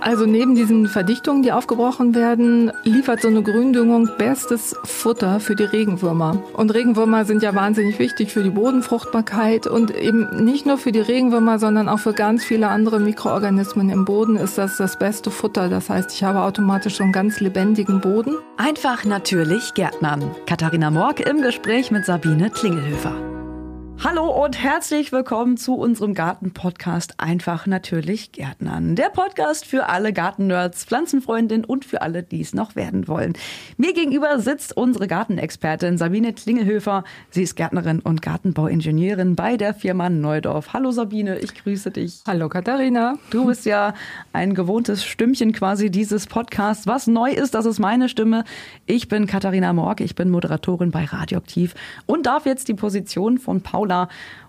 Also neben diesen Verdichtungen, die aufgebrochen werden, liefert so eine Gründüngung bestes Futter für die Regenwürmer. Und Regenwürmer sind ja wahnsinnig wichtig für die Bodenfruchtbarkeit und eben nicht nur für die Regenwürmer, sondern auch für ganz viele andere Mikroorganismen im Boden ist das das beste Futter. Das heißt, ich habe automatisch einen ganz lebendigen Boden. Einfach natürlich Gärtnern. Katharina Morg im Gespräch mit Sabine Klingelhöfer. Hallo und herzlich willkommen zu unserem Garten-Podcast Einfach natürlich Gärtnern. Der Podcast für alle Gartennerds, Pflanzenfreundinnen und für alle, die es noch werden wollen. Mir gegenüber sitzt unsere Gartenexpertin Sabine Klingelhöfer. Sie ist Gärtnerin und Gartenbauingenieurin bei der Firma Neudorf. Hallo Sabine, ich grüße dich. Hallo Katharina. Du bist ja ein gewohntes Stimmchen quasi dieses Podcasts. Was neu ist, das ist meine Stimme. Ich bin Katharina Morg, ich bin Moderatorin bei Radioaktiv und darf jetzt die Position von Paul Paula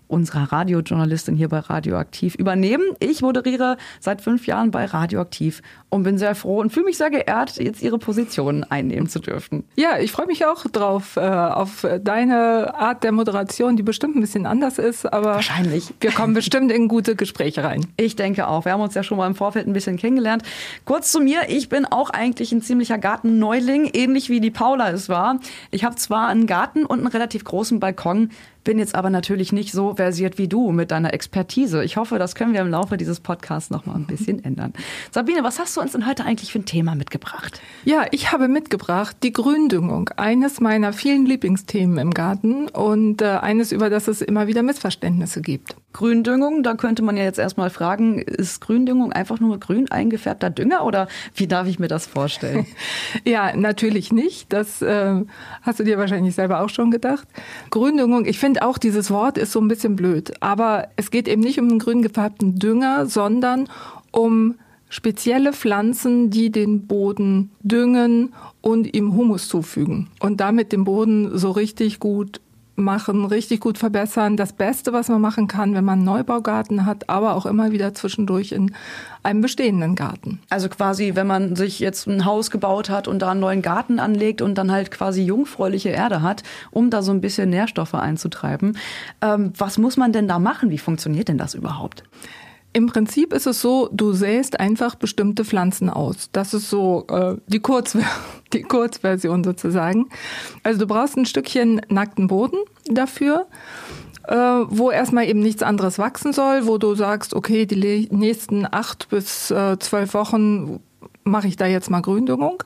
unserer Radiojournalistin hier bei Radioaktiv übernehmen. Ich moderiere seit fünf Jahren bei Radioaktiv und bin sehr froh und fühle mich sehr geehrt, jetzt Ihre Position einnehmen zu dürfen. Ja, ich freue mich auch drauf, äh, auf deine Art der Moderation, die bestimmt ein bisschen anders ist, aber wahrscheinlich. Wir kommen bestimmt in gute Gespräche rein. Ich denke auch. Wir haben uns ja schon mal im Vorfeld ein bisschen kennengelernt. Kurz zu mir, ich bin auch eigentlich ein ziemlicher Gartenneuling, ähnlich wie die Paula es war. Ich habe zwar einen Garten und einen relativ großen Balkon, bin jetzt aber natürlich nicht so versiert wie du mit deiner Expertise. Ich hoffe, das können wir im Laufe dieses Podcasts noch mal ein bisschen ändern. Sabine, was hast du uns denn heute eigentlich für ein Thema mitgebracht? Ja, ich habe mitgebracht die Gründüngung, eines meiner vielen Lieblingsthemen im Garten und äh, eines, über das es immer wieder Missverständnisse gibt. Gründüngung, da könnte man ja jetzt erstmal fragen, ist Gründüngung einfach nur grün eingefärbter Dünger oder wie darf ich mir das vorstellen? ja, natürlich nicht. Das äh, hast du dir wahrscheinlich selber auch schon gedacht. Gründüngung, ich finde auch dieses Wort ist so ein bisschen blöd, aber es geht eben nicht um einen grün gefärbten Dünger, sondern um spezielle Pflanzen, die den Boden düngen und ihm Humus zufügen. Und damit den Boden so richtig gut machen, richtig gut verbessern. Das Beste, was man machen kann, wenn man einen Neubaugarten hat, aber auch immer wieder zwischendurch in einem bestehenden Garten. Also quasi, wenn man sich jetzt ein Haus gebaut hat und da einen neuen Garten anlegt und dann halt quasi jungfräuliche Erde hat, um da so ein bisschen Nährstoffe einzutreiben. Ähm, was muss man denn da machen? Wie funktioniert denn das überhaupt? Im Prinzip ist es so, du säst einfach bestimmte Pflanzen aus. Das ist so äh, die, Kurz die Kurzversion sozusagen. Also du brauchst ein Stückchen nackten Boden dafür, äh, wo erstmal eben nichts anderes wachsen soll, wo du sagst, okay, die nächsten acht bis äh, zwölf Wochen mache ich da jetzt mal Gründüngung.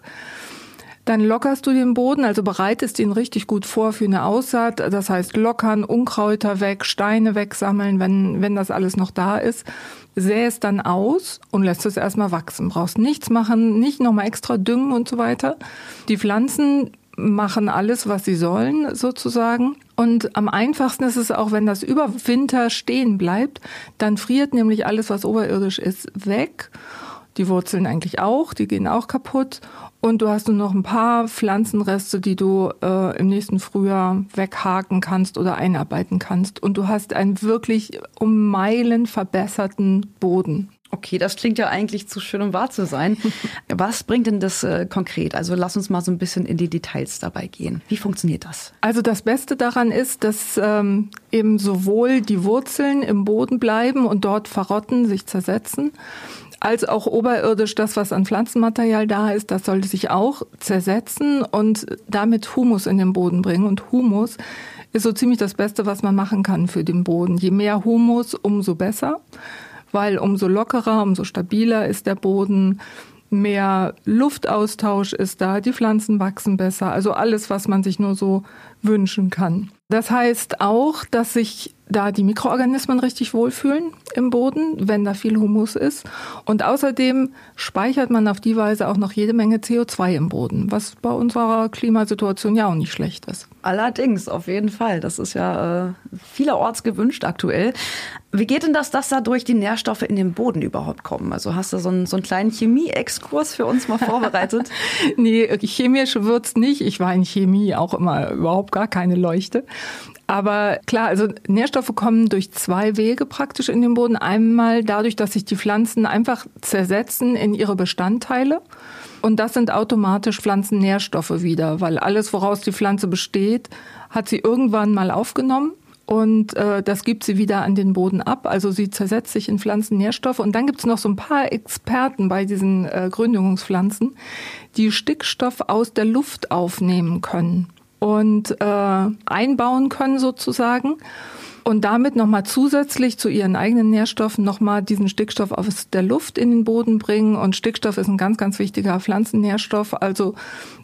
Dann lockerst du den Boden, also bereitest ihn richtig gut vor für eine Aussaat. Das heißt, lockern, Unkräuter weg, Steine wegsammeln, wenn, wenn das alles noch da ist. Säst dann aus und lässt es erstmal wachsen. Brauchst nichts machen, nicht nochmal extra düngen und so weiter. Die Pflanzen machen alles, was sie sollen, sozusagen. Und am einfachsten ist es auch, wenn das über Winter stehen bleibt, dann friert nämlich alles, was oberirdisch ist, weg. Die Wurzeln eigentlich auch, die gehen auch kaputt. Und du hast nur noch ein paar Pflanzenreste, die du äh, im nächsten Frühjahr weghaken kannst oder einarbeiten kannst. Und du hast einen wirklich um Meilen verbesserten Boden. Okay, das klingt ja eigentlich zu schön, um wahr zu sein. Was bringt denn das äh, konkret? Also lass uns mal so ein bisschen in die Details dabei gehen. Wie funktioniert das? Also das Beste daran ist, dass ähm, eben sowohl die Wurzeln im Boden bleiben und dort verrotten, sich zersetzen, als auch oberirdisch das, was an Pflanzenmaterial da ist, das sollte sich auch zersetzen und damit Humus in den Boden bringen. Und Humus ist so ziemlich das Beste, was man machen kann für den Boden. Je mehr Humus, umso besser, weil umso lockerer, umso stabiler ist der Boden, mehr Luftaustausch ist da, die Pflanzen wachsen besser, also alles, was man sich nur so wünschen kann. Das heißt auch, dass sich da die Mikroorganismen richtig wohlfühlen im Boden, wenn da viel Humus ist. Und außerdem speichert man auf die Weise auch noch jede Menge CO2 im Boden, was bei unserer Klimasituation ja auch nicht schlecht ist. Allerdings, auf jeden Fall. Das ist ja äh, vielerorts gewünscht aktuell. Wie geht denn das, dass da durch die Nährstoffe in den Boden überhaupt kommen? Also hast du so einen, so einen kleinen Chemie-Exkurs für uns mal vorbereitet? nee, chemisch wird's nicht. Ich war in Chemie auch immer überhaupt gar keine Leuchte. Aber klar, also Nährstoffe kommen durch zwei Wege praktisch in den Boden. Einmal dadurch, dass sich die Pflanzen einfach zersetzen in ihre Bestandteile. Und das sind automatisch Pflanzennährstoffe wieder, weil alles, woraus die Pflanze besteht, hat sie irgendwann mal aufgenommen und äh, das gibt sie wieder an den Boden ab. Also sie zersetzt sich in Pflanzennährstoffe. Und dann gibt es noch so ein paar Experten bei diesen äh, Gründungspflanzen, die Stickstoff aus der Luft aufnehmen können und äh, einbauen können sozusagen und damit nochmal zusätzlich zu ihren eigenen Nährstoffen nochmal diesen Stickstoff aus der Luft in den Boden bringen. Und Stickstoff ist ein ganz, ganz wichtiger Pflanzennährstoff. Also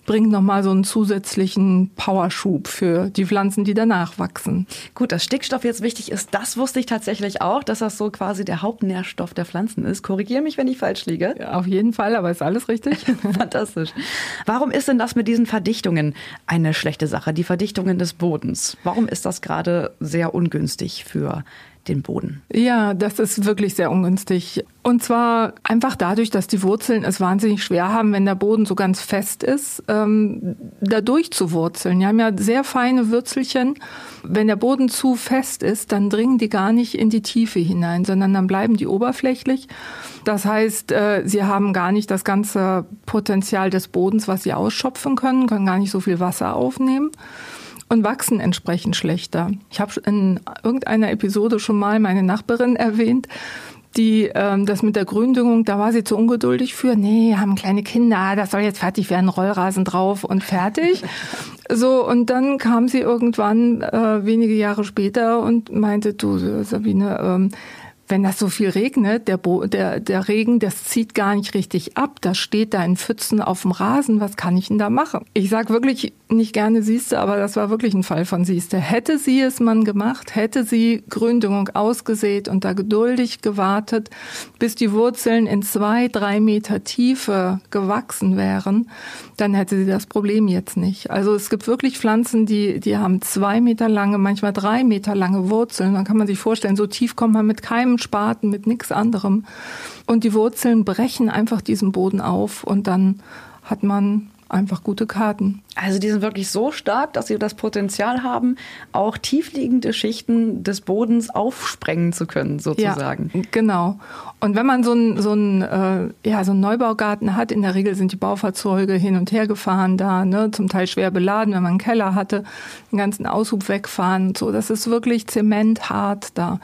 bringt nochmal so einen zusätzlichen Powerschub für die Pflanzen, die danach wachsen. Gut, dass Stickstoff jetzt wichtig ist, das wusste ich tatsächlich auch, dass das so quasi der Hauptnährstoff der Pflanzen ist. Korrigiere mich, wenn ich falsch liege. Ja, auf jeden Fall, aber ist alles richtig. Fantastisch. Warum ist denn das mit diesen Verdichtungen eine schlechte Sache? Die Verdichtungen des Bodens. Warum ist das gerade sehr ungünstig für den Boden. Ja, das ist wirklich sehr ungünstig. Und zwar einfach dadurch, dass die Wurzeln es wahnsinnig schwer haben, wenn der Boden so ganz fest ist, ähm, da durchzuwurzeln. Die haben ja sehr feine Würzelchen. Wenn der Boden zu fest ist, dann dringen die gar nicht in die Tiefe hinein, sondern dann bleiben die oberflächlich. Das heißt, äh, sie haben gar nicht das ganze Potenzial des Bodens, was sie ausschöpfen können, können gar nicht so viel Wasser aufnehmen und wachsen entsprechend schlechter. Ich habe in irgendeiner Episode schon mal meine Nachbarin erwähnt, die ähm, das mit der Gründüngung, da war sie zu ungeduldig für. Nee, haben kleine Kinder, das soll jetzt fertig werden, Rollrasen drauf und fertig. so und dann kam sie irgendwann äh, wenige Jahre später und meinte, du Sabine, ähm, wenn das so viel regnet, der, Bo der, der Regen, das zieht gar nicht richtig ab. Das steht da in Pfützen auf dem Rasen. Was kann ich denn da machen? Ich sag wirklich nicht gerne siehste, aber das war wirklich ein Fall von siehste. Hätte sie es man gemacht, hätte sie Gründüngung ausgesät und da geduldig gewartet, bis die Wurzeln in zwei, drei Meter Tiefe gewachsen wären, dann hätte sie das Problem jetzt nicht. Also es gibt wirklich Pflanzen, die, die haben zwei Meter lange, manchmal drei Meter lange Wurzeln. Dann kann man sich vorstellen, so tief kommt man mit keinem Spaten, mit nichts anderem. Und die Wurzeln brechen einfach diesen Boden auf und dann hat man einfach gute Karten. Also die sind wirklich so stark, dass sie das Potenzial haben, auch tiefliegende Schichten des Bodens aufsprengen zu können, sozusagen. Ja, genau. Und wenn man so einen so einen, äh, ja, so einen Neubaugarten hat, in der Regel sind die Baufahrzeuge hin und her gefahren da, ne, zum Teil schwer beladen, wenn man einen Keller hatte, den ganzen Aushub wegfahren und so. Das ist wirklich zementhart da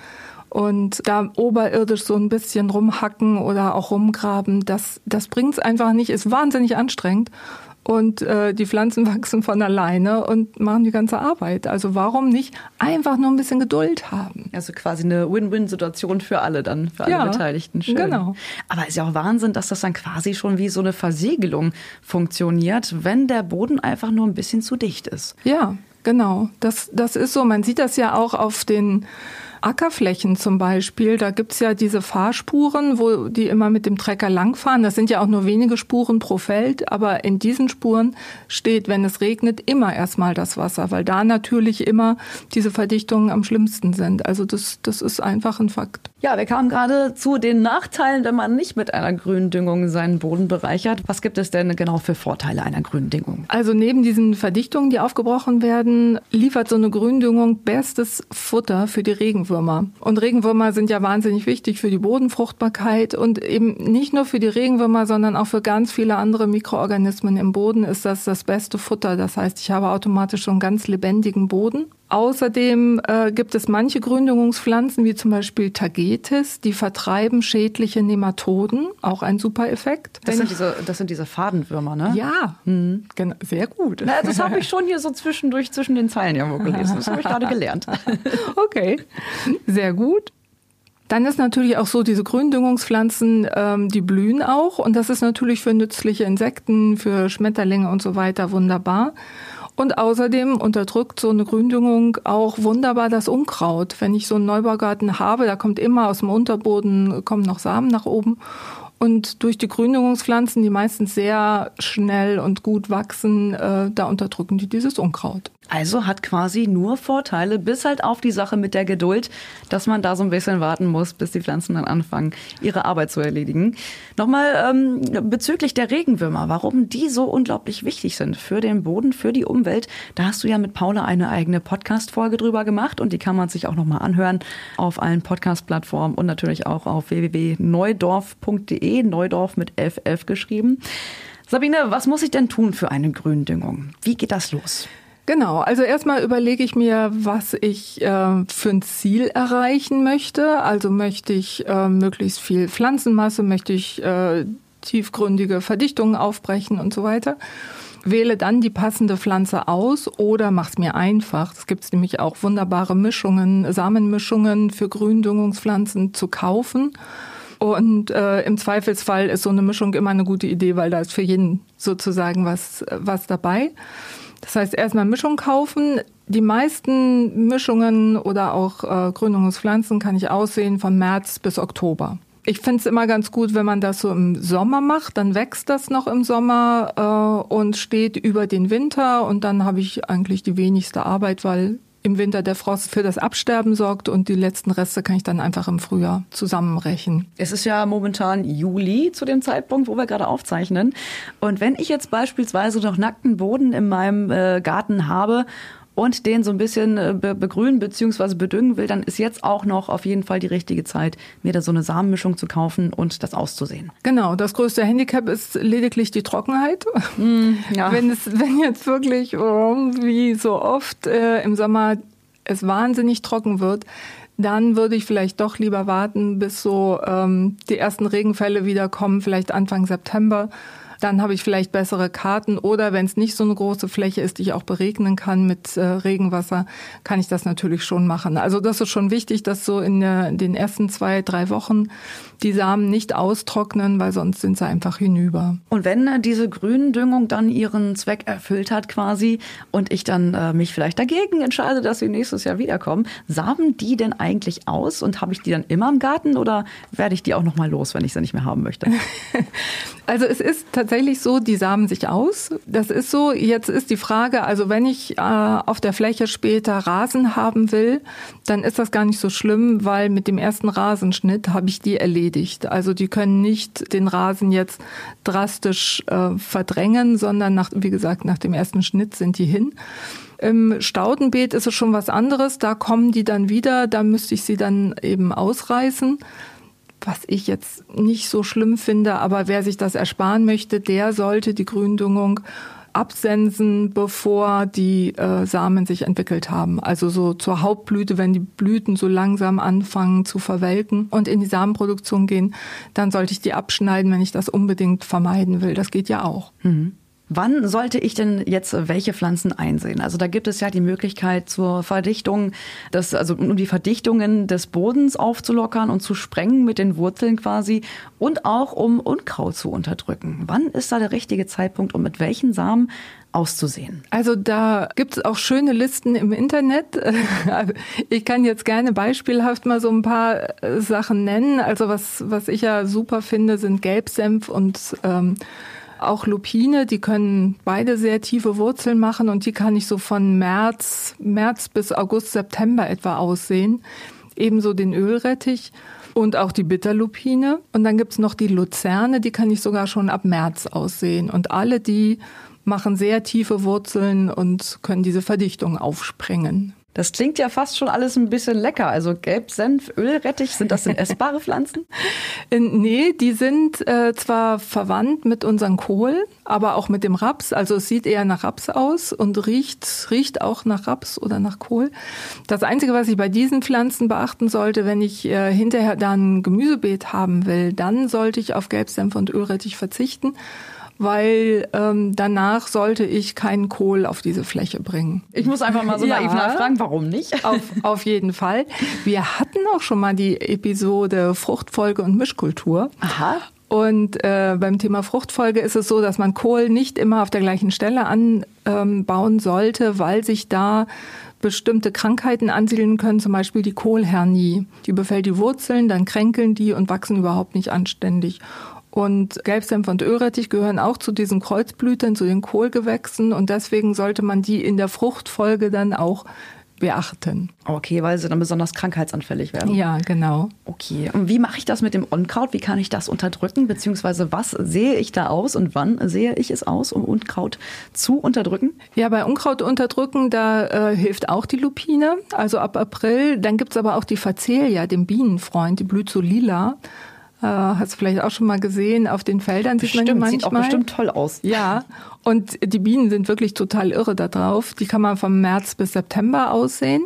und da oberirdisch so ein bisschen rumhacken oder auch rumgraben, das, das bringt's einfach nicht, ist wahnsinnig anstrengend. Und äh, die Pflanzen wachsen von alleine und machen die ganze Arbeit. Also warum nicht einfach nur ein bisschen Geduld haben? Also quasi eine Win-Win-Situation für alle dann, für alle ja, Beteiligten. Schön. Genau. Aber ist ja auch Wahnsinn, dass das dann quasi schon wie so eine Versiegelung funktioniert, wenn der Boden einfach nur ein bisschen zu dicht ist. Ja, genau. Das, das ist so. Man sieht das ja auch auf den Ackerflächen zum Beispiel, da gibt's ja diese Fahrspuren, wo die immer mit dem Trecker langfahren. Das sind ja auch nur wenige Spuren pro Feld, aber in diesen Spuren steht, wenn es regnet, immer erstmal das Wasser, weil da natürlich immer diese Verdichtungen am schlimmsten sind. Also das, das ist einfach ein Fakt. Ja, wir kamen gerade zu den Nachteilen, wenn man nicht mit einer Gründüngung seinen Boden bereichert. Was gibt es denn genau für Vorteile einer Gründüngung? Also neben diesen Verdichtungen, die aufgebrochen werden, liefert so eine Gründüngung bestes Futter für die Regenwürmer. Regenwürmer. Und Regenwürmer sind ja wahnsinnig wichtig für die Bodenfruchtbarkeit und eben nicht nur für die Regenwürmer, sondern auch für ganz viele andere Mikroorganismen im Boden ist das das beste Futter. Das heißt, ich habe automatisch so einen ganz lebendigen Boden. Außerdem äh, gibt es manche Gründungspflanzen, wie zum Beispiel Tagetes, die vertreiben schädliche Nematoden, auch ein super Effekt. Das sind, diese, das sind diese Fadenwürmer, ne? Ja, mhm. genau, sehr gut. Na, das habe ich schon hier so zwischendurch zwischen den Zeilen irgendwo gelesen. Das habe ich gerade gelernt. okay, sehr gut. Dann ist natürlich auch so, diese Gründüngungspflanzen, ähm, die blühen auch und das ist natürlich für nützliche Insekten, für Schmetterlinge und so weiter wunderbar. Und außerdem unterdrückt so eine Gründüngung auch wunderbar das Unkraut. Wenn ich so einen Neubaugarten habe, da kommt immer aus dem Unterboden, kommen noch Samen nach oben. Und durch die Gründungspflanzen, die meistens sehr schnell und gut wachsen, äh, da unterdrücken die dieses Unkraut. Also hat quasi nur Vorteile, bis halt auf die Sache mit der Geduld, dass man da so ein bisschen warten muss, bis die Pflanzen dann anfangen, ihre Arbeit zu erledigen. Nochmal ähm, bezüglich der Regenwürmer, warum die so unglaublich wichtig sind für den Boden, für die Umwelt. Da hast du ja mit Paula eine eigene Podcast-Folge drüber gemacht und die kann man sich auch nochmal anhören auf allen Podcast-Plattformen und natürlich auch auf www.neudorf.de, Neudorf mit 1111 geschrieben. Sabine, was muss ich denn tun für eine Gründüngung? Wie geht das los? Genau, also erstmal überlege ich mir, was ich äh, für ein Ziel erreichen möchte. Also möchte ich äh, möglichst viel Pflanzenmasse, möchte ich äh, tiefgründige Verdichtungen aufbrechen und so weiter. Wähle dann die passende Pflanze aus oder mach's mir einfach. Es gibt nämlich auch wunderbare Mischungen, Samenmischungen für Gründüngungspflanzen zu kaufen. Und äh, im Zweifelsfall ist so eine Mischung immer eine gute Idee, weil da ist für jeden sozusagen was, was dabei. Das heißt, erstmal Mischung kaufen. Die meisten Mischungen oder auch äh, Gründungspflanzen kann ich aussehen von März bis Oktober. Ich finde es immer ganz gut, wenn man das so im Sommer macht, dann wächst das noch im Sommer äh, und steht über den Winter und dann habe ich eigentlich die wenigste Arbeit, weil im Winter der Frost für das Absterben sorgt und die letzten Reste kann ich dann einfach im Frühjahr zusammenrechnen. Es ist ja momentan Juli zu dem Zeitpunkt, wo wir gerade aufzeichnen. Und wenn ich jetzt beispielsweise noch nackten Boden in meinem äh, Garten habe und den so ein bisschen äh, begrünen bzw. bedüngen will, dann ist jetzt auch noch auf jeden Fall die richtige Zeit, mir da so eine Samenmischung zu kaufen und das auszusehen. Genau, das größte Handicap ist lediglich die Trockenheit. Mm, ja. Wenn es, wenn jetzt wirklich oh, wie so oft äh, im Sommer es wahnsinnig trocken wird, dann würde ich vielleicht doch lieber warten, bis so ähm, die ersten Regenfälle wieder kommen, vielleicht Anfang September dann habe ich vielleicht bessere Karten oder wenn es nicht so eine große Fläche ist, die ich auch beregnen kann mit äh, Regenwasser, kann ich das natürlich schon machen. Also das ist schon wichtig, dass so in der, den ersten zwei, drei Wochen die Samen nicht austrocknen, weil sonst sind sie einfach hinüber. Und wenn äh, diese Gründüngung dann ihren Zweck erfüllt hat quasi und ich dann äh, mich vielleicht dagegen entscheide, dass sie nächstes Jahr wiederkommen, samen die denn eigentlich aus und habe ich die dann immer im Garten oder werde ich die auch noch mal los, wenn ich sie nicht mehr haben möchte? also es ist tatsächlich so, die samen sich aus. Das ist so. Jetzt ist die Frage, also wenn ich äh, auf der Fläche später Rasen haben will, dann ist das gar nicht so schlimm, weil mit dem ersten Rasenschnitt habe ich die erledigt erledigt. Also die können nicht den Rasen jetzt drastisch äh, verdrängen, sondern nach, wie gesagt, nach dem ersten Schnitt sind die hin. Im Staudenbeet ist es schon was anderes. Da kommen die dann wieder. Da müsste ich sie dann eben ausreißen. Was ich jetzt nicht so schlimm finde, aber wer sich das ersparen möchte, der sollte die Gründüngung absensen, bevor die äh, Samen sich entwickelt haben. Also so zur Hauptblüte, wenn die Blüten so langsam anfangen zu verwelken und in die Samenproduktion gehen, dann sollte ich die abschneiden, wenn ich das unbedingt vermeiden will. Das geht ja auch. Mhm. Wann sollte ich denn jetzt welche Pflanzen einsehen? Also da gibt es ja die Möglichkeit zur Verdichtung, das, also um die Verdichtungen des Bodens aufzulockern und zu sprengen mit den Wurzeln quasi und auch um Unkraut zu unterdrücken. Wann ist da der richtige Zeitpunkt, um mit welchen Samen auszusehen? Also da gibt es auch schöne Listen im Internet. Ich kann jetzt gerne beispielhaft mal so ein paar äh, Sachen nennen. Also was, was ich ja super finde, sind Gelbsenf und ähm, auch Lupine, die können beide sehr tiefe Wurzeln machen und die kann ich so von März, März bis August, September etwa aussehen. Ebenso den Ölrettich und auch die Bitterlupine. Und dann gibt's noch die Luzerne, die kann ich sogar schon ab März aussehen. Und alle die machen sehr tiefe Wurzeln und können diese Verdichtung aufsprengen. Das klingt ja fast schon alles ein bisschen lecker. Also Gelbsenf, Ölrettich, sind das denn essbare Pflanzen? Äh, nee, die sind äh, zwar verwandt mit unseren Kohl, aber auch mit dem Raps. Also es sieht eher nach Raps aus und riecht, riecht auch nach Raps oder nach Kohl. Das Einzige, was ich bei diesen Pflanzen beachten sollte, wenn ich äh, hinterher dann Gemüsebeet haben will, dann sollte ich auf Gelbsenf und Ölrettich verzichten weil ähm, danach sollte ich keinen Kohl auf diese Fläche bringen. Ich muss einfach mal so ja, naiv nachfragen, warum nicht? Auf, auf jeden Fall. Wir hatten auch schon mal die Episode Fruchtfolge und Mischkultur. Aha. Und äh, beim Thema Fruchtfolge ist es so, dass man Kohl nicht immer auf der gleichen Stelle anbauen ähm, sollte, weil sich da bestimmte Krankheiten ansiedeln können, zum Beispiel die Kohlhernie. Die befällt die Wurzeln, dann kränkeln die und wachsen überhaupt nicht anständig. Und Gelbsenf und Ölrettich gehören auch zu diesen Kreuzblütern, zu den Kohlgewächsen. Und deswegen sollte man die in der Fruchtfolge dann auch beachten. Okay, weil sie dann besonders krankheitsanfällig werden. Ja, genau. Okay. Und wie mache ich das mit dem Unkraut? Wie kann ich das unterdrücken? Beziehungsweise was sehe ich da aus und wann sehe ich es aus, um Unkraut zu unterdrücken? Ja, bei Unkraut unterdrücken, da äh, hilft auch die Lupine. Also ab April. Dann gibt's aber auch die Facelia, den Bienenfreund, die blüht so lila. Äh, hast du vielleicht auch schon mal gesehen, auf den Feldern bestimmt, sieht man die manchmal. Sieht auch bestimmt toll aus. Ja, und die Bienen sind wirklich total irre da drauf. Die kann man vom März bis September aussehen.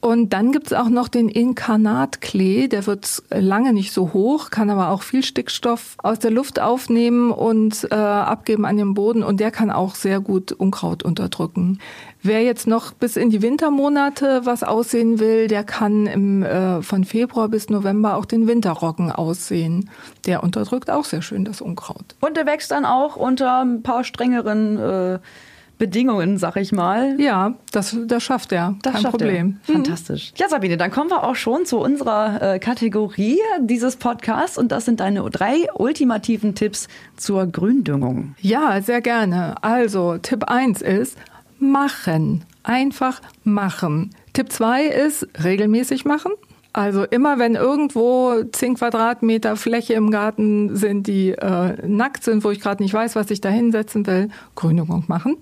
Und dann gibt's auch noch den Inkarnatklee, der wird lange nicht so hoch, kann aber auch viel Stickstoff aus der Luft aufnehmen und äh, abgeben an den Boden und der kann auch sehr gut Unkraut unterdrücken. Wer jetzt noch bis in die Wintermonate was aussehen will, der kann im, äh, von Februar bis November auch den Winterroggen aussehen. Der unterdrückt auch sehr schön das Unkraut. Und der wächst dann auch unter ein paar strengeren äh Bedingungen, sag ich mal. Ja, das, das schafft er. Das Kein schafft Problem. Er. Mhm. Fantastisch. Ja, Sabine, dann kommen wir auch schon zu unserer äh, Kategorie dieses Podcasts und das sind deine drei ultimativen Tipps zur Gründüngung. Ja, sehr gerne. Also, Tipp 1 ist machen. Einfach machen. Tipp 2 ist regelmäßig machen. Also immer wenn irgendwo zehn Quadratmeter Fläche im Garten sind, die äh, nackt sind, wo ich gerade nicht weiß, was ich da hinsetzen will, Grünung machen.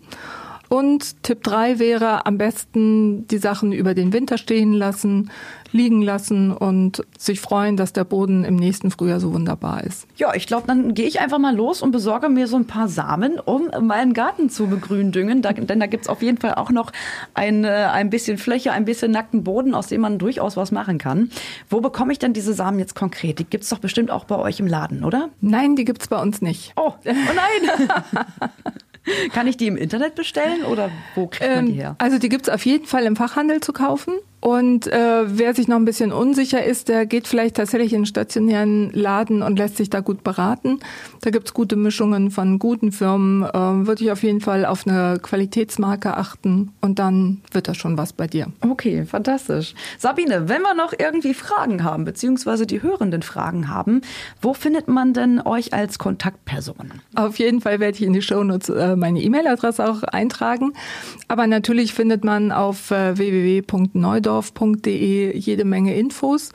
Und Tipp 3 wäre am besten die Sachen über den Winter stehen lassen, liegen lassen und sich freuen, dass der Boden im nächsten Frühjahr so wunderbar ist. Ja, ich glaube, dann gehe ich einfach mal los und besorge mir so ein paar Samen, um meinen Garten zu begründüngen. Da, denn da gibt's auf jeden Fall auch noch ein, äh, ein bisschen Fläche, ein bisschen nackten Boden, aus dem man durchaus was machen kann. Wo bekomme ich denn diese Samen jetzt konkret? Die gibt's doch bestimmt auch bei euch im Laden, oder? Nein, die gibt's bei uns nicht. Oh, oh nein! Kann ich die im Internet bestellen oder wo kriegt man die ähm, her? Also die gibt's auf jeden Fall im Fachhandel zu kaufen. Und äh, wer sich noch ein bisschen unsicher ist, der geht vielleicht tatsächlich in einen stationären Laden und lässt sich da gut beraten. Da gibt's gute Mischungen von guten Firmen. Äh, Würde ich auf jeden Fall auf eine Qualitätsmarke achten und dann wird das schon was bei dir. Okay, fantastisch. Sabine, wenn wir noch irgendwie Fragen haben, beziehungsweise die Hörenden Fragen haben, wo findet man denn euch als Kontaktperson? Auf jeden Fall werde ich in die Shownotes äh, meine E-Mail-Adresse auch eintragen. Aber natürlich findet man auf äh, www.neudorf waldorf.de jede Menge Infos.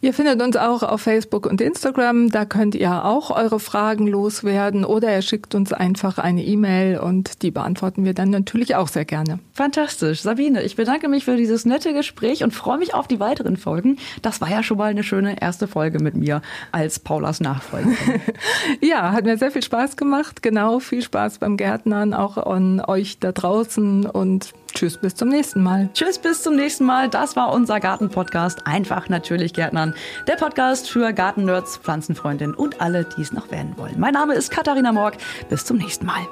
Ihr findet uns auch auf Facebook und Instagram. Da könnt ihr auch eure Fragen loswerden oder ihr schickt uns einfach eine E-Mail und die beantworten wir dann natürlich auch sehr gerne. Fantastisch. Sabine, ich bedanke mich für dieses nette Gespräch und freue mich auf die weiteren Folgen. Das war ja schon mal eine schöne erste Folge mit mir als Paulas Nachfolgerin. ja, hat mir sehr viel Spaß gemacht. Genau, viel Spaß beim Gärtnern, auch an euch da draußen und Tschüss, bis zum nächsten Mal. Tschüss, bis zum nächsten Mal. Das war unser Garten-Podcast. Einfach natürlich Gärtnern. Der Podcast für Gartennerds, Pflanzenfreundinnen und alle, die es noch werden wollen. Mein Name ist Katharina Morg. Bis zum nächsten Mal.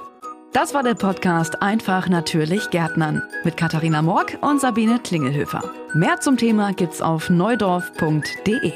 Das war der Podcast Einfach natürlich Gärtnern mit Katharina Morg und Sabine Klingelhöfer. Mehr zum Thema gibt's auf neudorf.de.